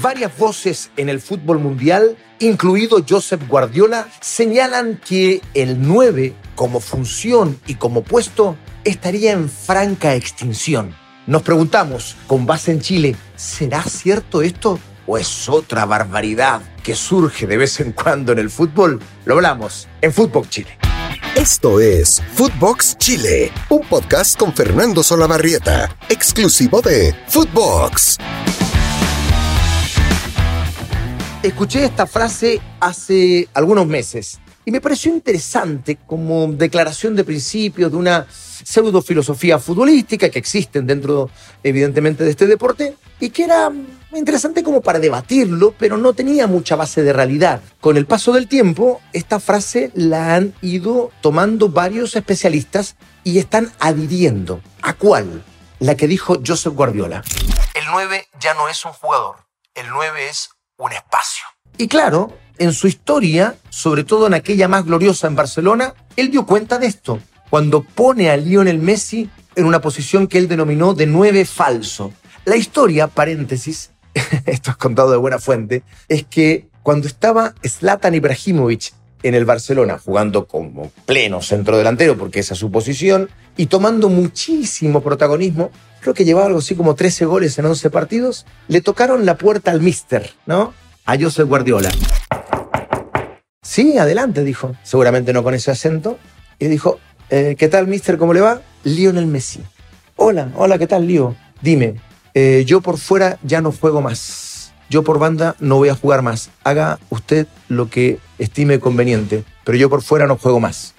Varias voces en el fútbol mundial, incluido Josep Guardiola, señalan que el 9 como función y como puesto estaría en franca extinción. Nos preguntamos, con base en Chile, ¿será cierto esto o es otra barbaridad que surge de vez en cuando en el fútbol? Lo hablamos en Fútbol Chile. Esto es Footbox Chile, un podcast con Fernando Solabarrieta, exclusivo de Footbox. Escuché esta frase hace algunos meses y me pareció interesante como declaración de principios de una pseudo filosofía futbolística que existen dentro, evidentemente, de este deporte y que era interesante como para debatirlo, pero no tenía mucha base de realidad. Con el paso del tiempo, esta frase la han ido tomando varios especialistas y están adhiriendo. ¿A cuál? La que dijo Joseph Guardiola. El 9 ya no es un jugador, el 9 es un espacio. Y claro, en su historia, sobre todo en aquella más gloriosa en Barcelona, él dio cuenta de esto, cuando pone a Lionel Messi en una posición que él denominó de nueve falso. La historia, paréntesis, esto es contado de buena fuente, es que cuando estaba Zlatan Ibrahimovic en el Barcelona, jugando como pleno centro delantero, porque esa es su posición, y tomando muchísimo protagonismo, creo que llevaba algo así como 13 goles en 11 partidos, le tocaron la puerta al mister, ¿no? A Josep Guardiola. Sí, adelante, dijo. Seguramente no con ese acento. Y dijo, eh, ¿qué tal, mister? ¿Cómo le va? Lionel Messi. Hola, hola, ¿qué tal, Lío? Dime, eh, yo por fuera ya no juego más. Yo por banda no voy a jugar más. Haga usted lo que estime conveniente, pero yo por fuera no juego más.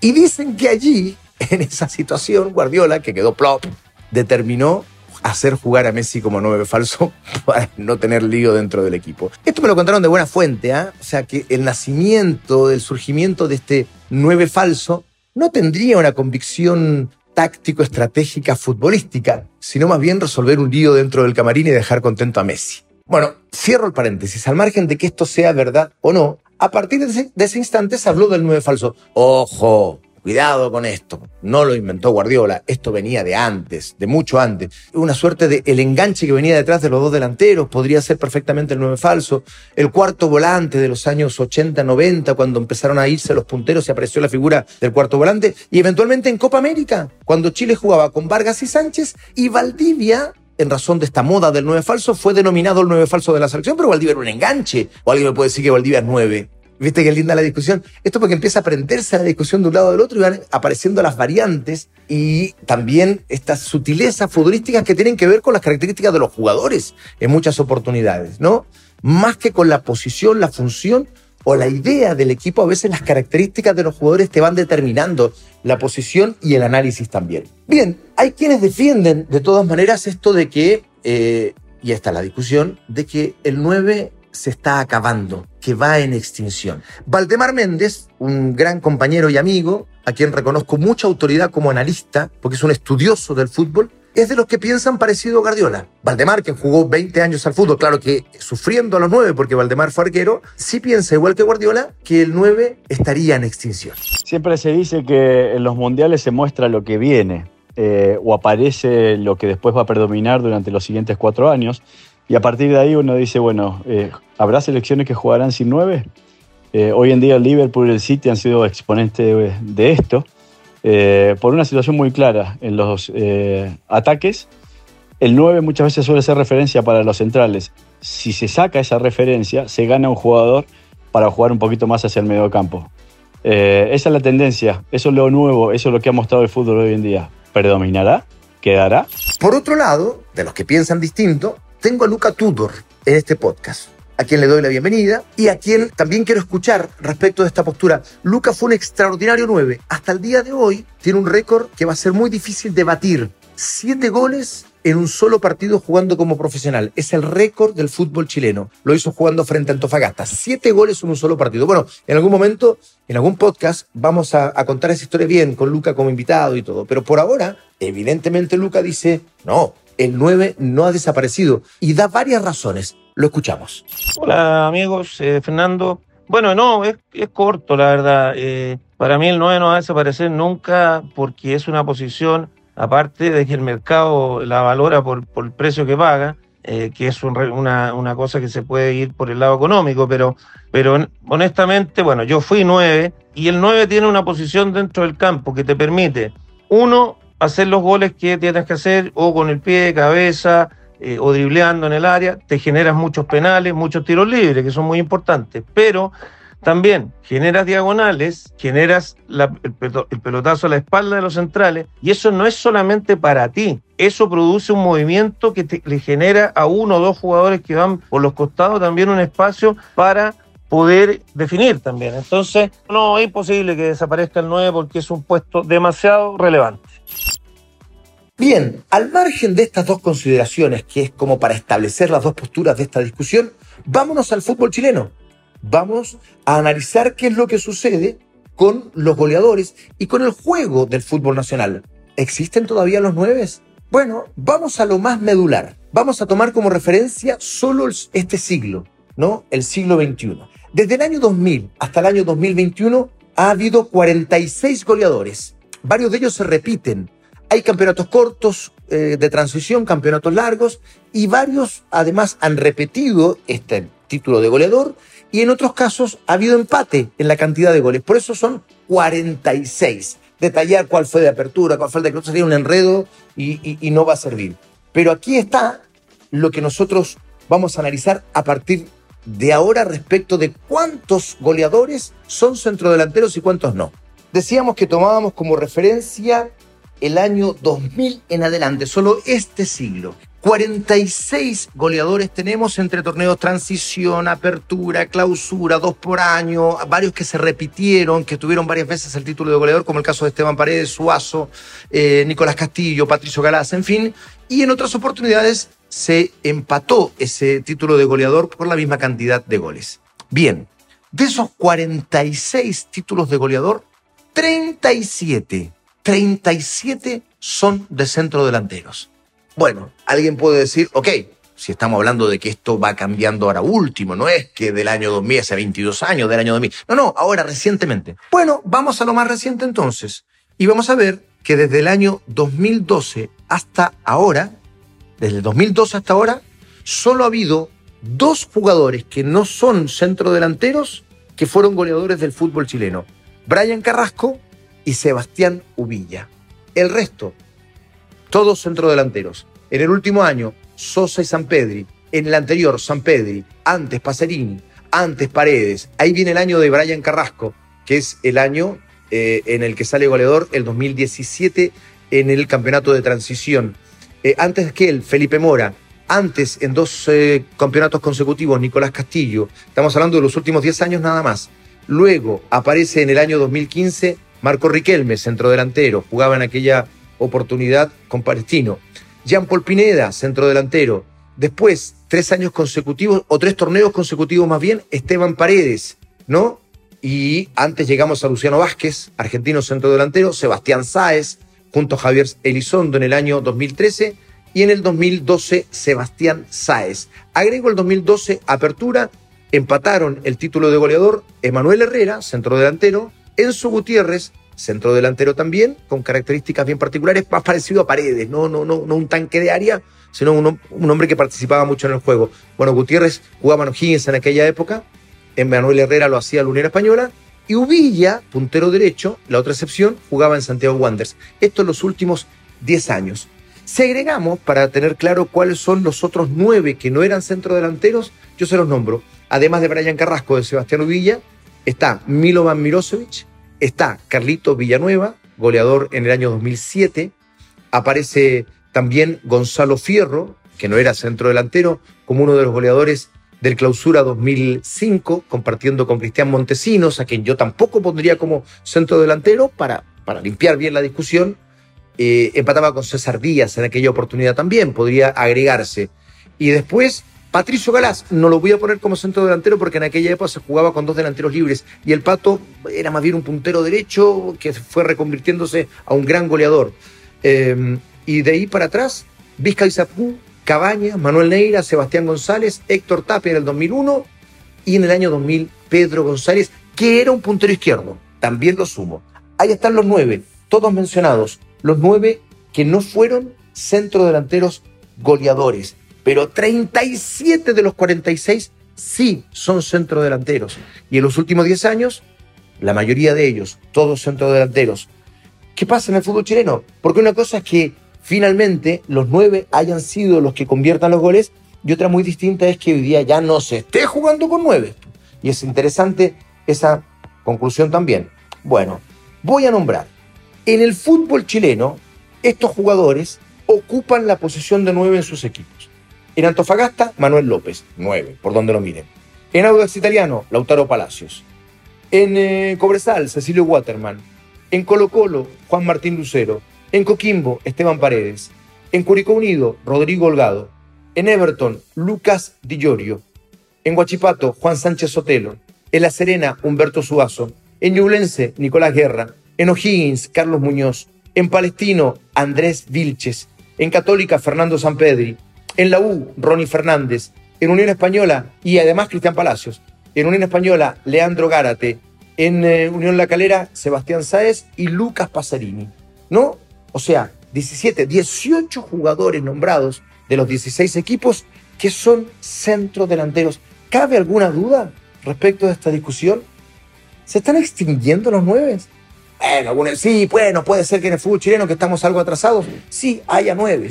Y dicen que allí, en esa situación, Guardiola, que quedó plop, determinó hacer jugar a Messi como nueve falso para no tener lío dentro del equipo. Esto me lo contaron de buena fuente, ¿ah? o sea que el nacimiento, el surgimiento de este nueve falso no tendría una convicción táctico-estratégica futbolística, sino más bien resolver un lío dentro del camarín y dejar contento a Messi. Bueno, cierro el paréntesis, al margen de que esto sea verdad o no, a partir de ese, de ese instante se habló del nueve falso. Ojo, Cuidado con esto. No lo inventó Guardiola. Esto venía de antes, de mucho antes. Una suerte de el enganche que venía detrás de los dos delanteros. Podría ser perfectamente el nueve falso. El cuarto volante de los años 80, 90, cuando empezaron a irse los punteros y apareció la figura del cuarto volante. Y eventualmente en Copa América, cuando Chile jugaba con Vargas y Sánchez y Valdivia en razón de esta moda del nueve falso, fue denominado el nueve falso de la selección, pero Valdivia era un enganche. O alguien me puede decir que Valdivia es nueve. ¿Viste qué linda la discusión? Esto porque empieza a prenderse la discusión de un lado del otro y van apareciendo las variantes y también estas sutilezas futbolísticas que tienen que ver con las características de los jugadores en muchas oportunidades, ¿no? Más que con la posición, la función o la idea del equipo, a veces las características de los jugadores te van determinando la posición y el análisis también. Bien, hay quienes defienden de todas maneras esto de que, eh, y esta es la discusión, de que el 9 se está acabando, que va en extinción. Valdemar Méndez, un gran compañero y amigo, a quien reconozco mucha autoridad como analista, porque es un estudioso del fútbol, es de los que piensan parecido a Guardiola. Valdemar, que jugó 20 años al fútbol, claro que sufriendo a los 9 porque Valdemar fue arquero, sí piensa igual que Guardiola que el 9 estaría en extinción. Siempre se dice que en los mundiales se muestra lo que viene eh, o aparece lo que después va a predominar durante los siguientes cuatro años. Y a partir de ahí uno dice, bueno, eh, ¿habrá selecciones que jugarán sin nueve? Eh, hoy en día el Liverpool y el City han sido exponentes de, esto, eh, por una situación muy clara. En los ataques, el 9 muchas veces suele ser referencia para los centrales. Si se saca esa referencia, se gana un jugador para jugar un poquito más hacia el medio campo. esa es la tendencia, eso es lo nuevo, eso es lo que ha mostrado el fútbol hoy en día. ¿Predominará? ¿Quedará? Por otro lado, de los que piensan distinto, tengo a Luca Tudor en este podcast, a quien le doy la bienvenida y a quien también quiero escuchar respecto de esta postura. Luca fue un extraordinario 9. Hasta el día de hoy tiene un récord que va a ser muy difícil de batir. Siete goles en un solo partido jugando como profesional. Es el récord del fútbol chileno. Lo hizo jugando frente a Antofagasta. Siete goles en un solo partido. Bueno, en algún momento, en algún podcast, vamos a, a, contar esa historia bien con Luca como invitado y todo. Pero por ahora, evidentemente Luca dice, no, el 9 no ha desaparecido y da varias razones. Lo escuchamos. Hola amigos, eh, Fernando. Bueno, no, es, corto la verdad. Eh, para mí el 9 no va a desaparecer nunca porque es una posición, aparte de que el mercado la valora por, el precio que paga, eh, que es una, cosa que se puede ir por el lado económico, pero, pero honestamente, bueno, yo fui nueve y el nueve tiene una posición dentro del campo que te permite, uno, hacer los goles que tienes que hacer o con el pie, cabeza eh, o dribleando en el área, te generas muchos penales, muchos tiros libres, que son muy importantes, pero también generas diagonales, generas el, pelotazo a la espalda de los centrales, y eso no es solamente para ti, eso produce un movimiento que le genera a uno o dos jugadores que van por los costados también un espacio para poder definir también. Entonces, no es imposible que desaparezca el 9 porque es un puesto demasiado relevante. Bien, al margen de estas dos consideraciones, que es como para establecer las dos posturas de esta discusión, vámonos al fútbol chileno vamos a analizar qué es lo que sucede con los goleadores y con el juego del fútbol nacional. ¿Existen todavía los nueve? Bueno, vamos a lo más medular. Vamos a tomar como referencia solo este siglo, ¿no? El siglo XXI. Desde el año 2000 hasta el año 2021 ha habido 46 goleadores. Varios de ellos se repiten. Hay campeonatos cortos eh, de transición, campeonatos largos y varios además han repetido este título de goleador y en otros casos ha habido empate en la cantidad de goles. Por eso son 46. Detallar cuál fue de apertura, cuál fue de cruz sería un enredo y, y no va a servir. Pero aquí está lo que nosotros vamos a analizar a partir de ahora respecto de cuántos goleadores son centrodelanteros y cuántos no. Decíamos que tomábamos como referencia el año 2000 en adelante, solo este siglo. 46 goleadores tenemos entre torneos transición, apertura, clausura, dos por año, varios que se repitieron, que tuvieron varias veces el título de goleador, como el caso de Esteban Paredes, Suazo, eh, Nicolás Castillo, Patricio Galás, en fin. Y en otras oportunidades se empató ese título de goleador por la misma cantidad de goles. Bien, de esos 46 títulos de goleador, 37, 37 son de centro delanteros. Bueno, alguien puede decir, ok, si estamos hablando de que esto va cambiando ahora último, no es que del año 2000, hace 22 años, del año 2000. No, no, ahora recientemente. Bueno, vamos a lo más reciente entonces. Y vamos a ver que desde el año 2012 hasta ahora, desde el 2012 hasta ahora, solo ha habido dos jugadores que no son centrodelanteros que fueron goleadores del fútbol chileno. Brian Carrasco y Sebastián Uvilla. El resto, todos centrodelanteros. En el último año, Sosa y San Pedri. En el anterior, San Pedri. Antes, Pacerini. Antes, Paredes. Ahí viene el año de Brian Carrasco, que es el año eh, en el que sale goleador, el 2017, en el campeonato de transición. Eh, antes que él, Felipe Mora. Antes, en dos eh, campeonatos consecutivos, Nicolás Castillo. Estamos hablando de los últimos 10 años nada más. Luego aparece en el año 2015 Marco Riquelme, centrodelantero. Jugaba en aquella oportunidad con Palestino. Jean Paul Pineda, centro delantero. Después, tres años consecutivos, o tres torneos consecutivos más bien, Esteban Paredes, ¿no? Y antes llegamos a Luciano Vázquez, argentino centro delantero, Sebastián Sáez, junto a Javier Elizondo en el año 2013, y en el 2012 Sebastián Sáez. Agrego el 2012 Apertura, empataron el título de goleador Emanuel Herrera, centro delantero, Enzo Gutiérrez, centro delantero también, con características bien particulares, más parecido a Paredes, no, no, no, no un tanque de área, sino un, hombre que participaba mucho en el juego. Bueno, Gutiérrez jugaba en O'Higgins en aquella época, en Manuel Herrera lo hacía la Unión Española, y Uvilla, puntero derecho, la otra excepción, jugaba en Santiago Wanderers. Esto en los últimos 10 años. Si agregamos, para tener claro cuáles son los otros nueve que no eran centrodelanteros, yo se los nombro. Además de Brian Carrasco, de Sebastián Uvilla, está Milovan Mirosevic, Está Carlito Villanueva, goleador en el año 2007. Aparece también Gonzalo Fierro, que no era centro delantero, como uno de los goleadores del Clausura 2005, compartiendo con Cristian Montesinos, a quien yo tampoco pondría como centro delantero para, para limpiar bien la discusión. Eh, empataba con César Díaz en aquella oportunidad también, podría agregarse. Y después Patricio Galás no lo voy a poner como centro delantero porque en aquella época se jugaba con dos delanteros libres y el Pato era más bien un puntero derecho que fue reconvirtiéndose a un gran goleador. Em, y de ahí para atrás, Vizca Isapú, Cabaña, Manuel Neira, Sebastián González, Héctor Tapia en el 2001 y en el año 2000 Pedro González, que era un puntero izquierdo. También lo sumo. Ahí están los nueve, todos mencionados. Los nueve que no fueron centrodelanteros goleadores pero 37 de los 46 sí son centrodelanteros. Y en los últimos 10 años, la mayoría de ellos, todos centrodelanteros. ¿Qué pasa en el fútbol chileno? Porque una cosa es que finalmente los nueve hayan sido los que conviertan los goles y otra muy distinta es que hoy día ya no se esté jugando con nueve. Y es interesante esa conclusión también. Bueno, voy a nombrar. En el fútbol chileno, estos jugadores ocupan la posición de nueve en sus equipos. En Antofagasta, Manuel López, nueve, por donde lo miren. En Audax Italiano, Lautaro Palacios. En eh, Cobresal, Cecilio Waterman. En Colo Colo, Juan Martín Lucero. En Coquimbo, Esteban Paredes. En Curicó Unido, Rodrigo Holgado. En Everton, Lucas Di Llorio. En Huachipato, Juan Sánchez Sotelo. En La Serena, Humberto Suazo. En Ñublense, Nicolás Guerra. En O'Higgins, Carlos Muñoz. En Palestino, Andrés Vilches. En Católica, Fernando Sampedri. En la U, Ronnie Fernández. En Unión Española y además Cristian Palacios. En Unión Española, Leandro Gárate. En eh, Unión La Calera, Sebastián Sáez y Lucas Pasarini. ¿No? O sea, 17, 18 jugadores nombrados de los 16 equipos que son centrodelanteros. ¿Cabe alguna duda respecto de esta discusión? ¿Se están extinguiendo los nueve? Bueno, sí, bueno, puede ser que en el fútbol chileno que estamos algo atrasados, sí, haya nueve.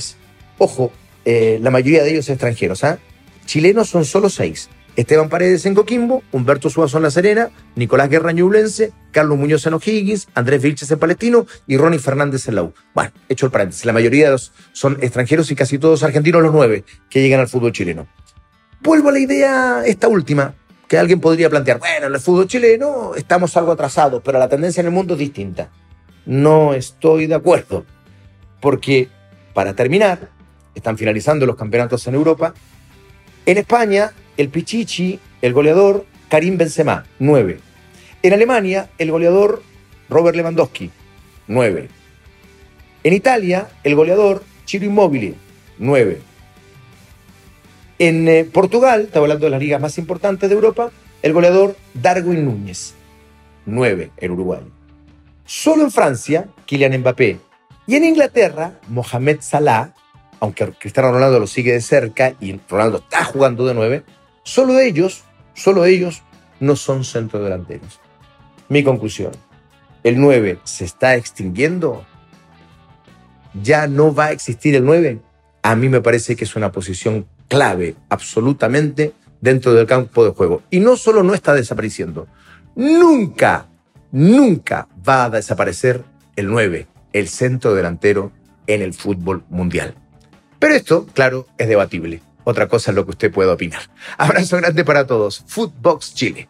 Ojo, eh, la mayoría de ellos extranjeros. ¿ah? Chilenos son solo seis. Esteban Paredes en Coquimbo, Humberto Suazo en La Serena, Nicolás Guerra Ñublense, Carlos Muñoz en O'Higgins, Andrés Vilches en Palestino y Ronnie Fernández en la U. Bueno, hecho el paréntesis, la mayoría de los son extranjeros y casi todos argentinos, los nueve que llegan al fútbol chileno. Vuelvo a la idea esta última, que alguien podría plantear, bueno, en el fútbol chileno estamos algo atrasados, pero la tendencia en el mundo es distinta. No estoy de acuerdo, porque para terminar, están finalizando los campeonatos en Europa, en España el Pichichi, el goleador Karim Benzema, 9. En Alemania, el goleador Robert Lewandowski, 9. En Italia, el goleador Chiro Immobile, 9. En eh, Portugal, estaba hablando de las ligas más importantes de Europa, el goleador Darwin Núñez, 9 en Uruguay. Solo en Francia, Kylian Mbappé. Y en Inglaterra, Mohamed Salah, aunque Cristiano Ronaldo lo sigue de cerca y Ronaldo está jugando de 9, Solo ellos, solo ellos no son centrodelanteros. Mi conclusión, el 9 se está extinguiendo. Ya no va a existir el 9. A mí me parece que es una posición clave, absolutamente, dentro del campo de juego. Y no solo no está desapareciendo, nunca, nunca va a desaparecer el 9, el centro delantero en el fútbol mundial. Pero esto, claro, es debatible. Otra cosa es lo que usted pueda opinar. Abrazo grande para todos. Footbox Chile.